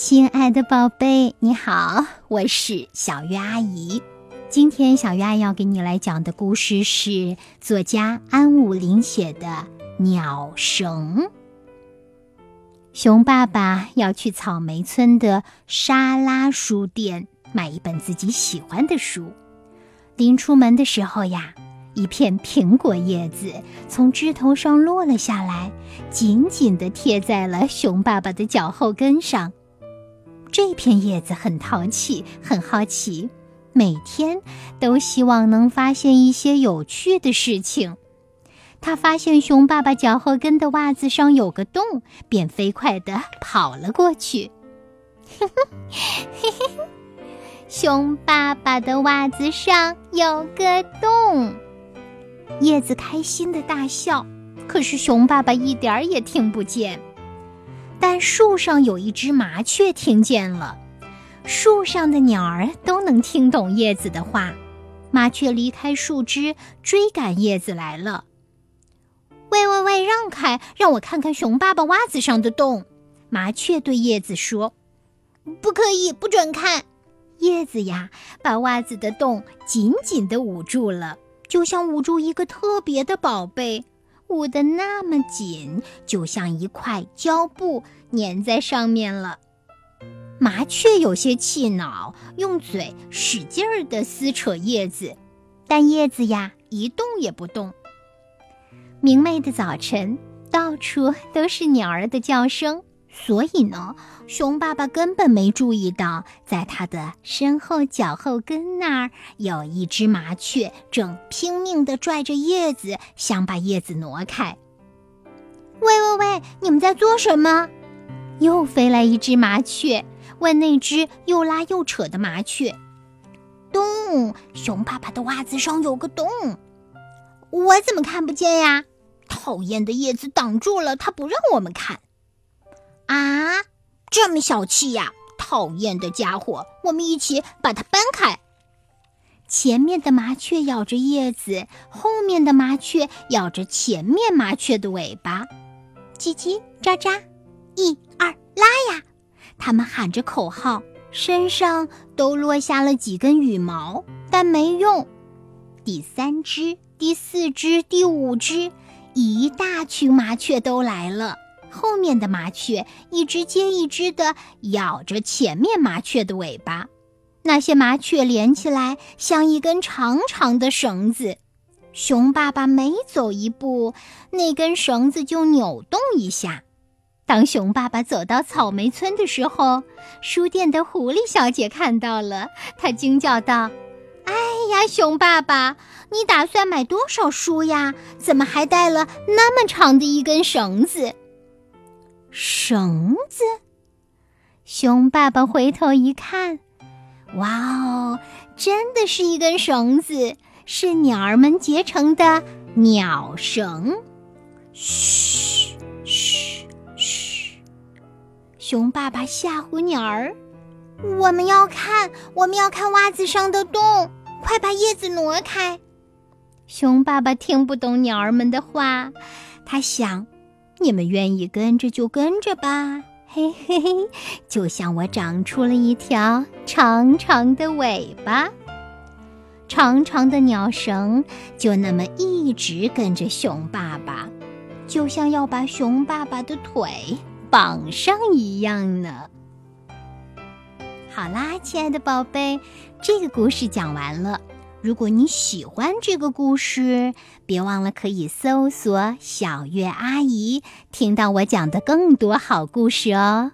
亲爱的宝贝，你好，我是小月阿姨。今天小月阿姨要给你来讲的故事是作家安武林写的《鸟绳》。熊爸爸要去草莓村的沙拉书店买一本自己喜欢的书。临出门的时候呀，一片苹果叶子从枝头上落了下来，紧紧地贴在了熊爸爸的脚后跟上。这片叶子很淘气，很好奇，每天都希望能发现一些有趣的事情。他发现熊爸爸脚后跟的袜子上有个洞，便飞快地跑了过去。嘿嘿嘿嘿，熊爸爸的袜子上有个洞，叶子开心的大笑。可是熊爸爸一点儿也听不见。但树上有一只麻雀听见了，树上的鸟儿都能听懂叶子的话。麻雀离开树枝，追赶叶子来了。喂喂喂，让开，让我看看熊爸爸袜子上的洞。麻雀对叶子说：“不可以，不准看。”叶子呀，把袜子的洞紧紧地捂住了，就像捂住一个特别的宝贝。捂得那么紧，就像一块胶布粘在上面了。麻雀有些气恼，用嘴使劲儿地撕扯叶子，但叶子呀一动也不动。明媚的早晨，到处都是鸟儿的叫声。所以呢，熊爸爸根本没注意到，在他的身后脚后跟那儿有一只麻雀，正拼命地拽着叶子，想把叶子挪开。喂喂喂，你们在做什么？又飞来一只麻雀，问那只又拉又扯的麻雀：“洞，熊爸爸的袜子上有个洞，我怎么看不见呀？讨厌的叶子挡住了，它不让我们看。”啊，这么小气呀！讨厌的家伙，我们一起把它搬开。前面的麻雀咬着叶子，后面的麻雀咬着前面麻雀的尾巴，叽叽喳喳，一二拉呀！他们喊着口号，身上都落下了几根羽毛，但没用。第三只、第四只、第五只，一大群麻雀都来了。后面的麻雀一只接一只的咬着前面麻雀的尾巴，那些麻雀连起来像一根长长的绳子。熊爸爸每走一步，那根绳子就扭动一下。当熊爸爸走到草莓村的时候，书店的狐狸小姐看到了，她惊叫道：“哎呀，熊爸爸，你打算买多少书呀？怎么还带了那么长的一根绳子？”绳子，熊爸爸回头一看，哇哦，真的是一根绳子，是鸟儿们结成的鸟绳。嘘嘘嘘，熊爸爸吓唬鸟儿：“我们要看，我们要看袜子上的洞，快把叶子挪开。”熊爸爸听不懂鸟儿们的话，他想。你们愿意跟着就跟着吧，嘿嘿嘿，就像我长出了一条长长的尾巴，长长的鸟绳就那么一直跟着熊爸爸，就像要把熊爸爸的腿绑上一样呢。好啦，亲爱的宝贝，这个故事讲完了。如果你喜欢这个故事，别忘了可以搜索“小月阿姨”，听到我讲的更多好故事哦。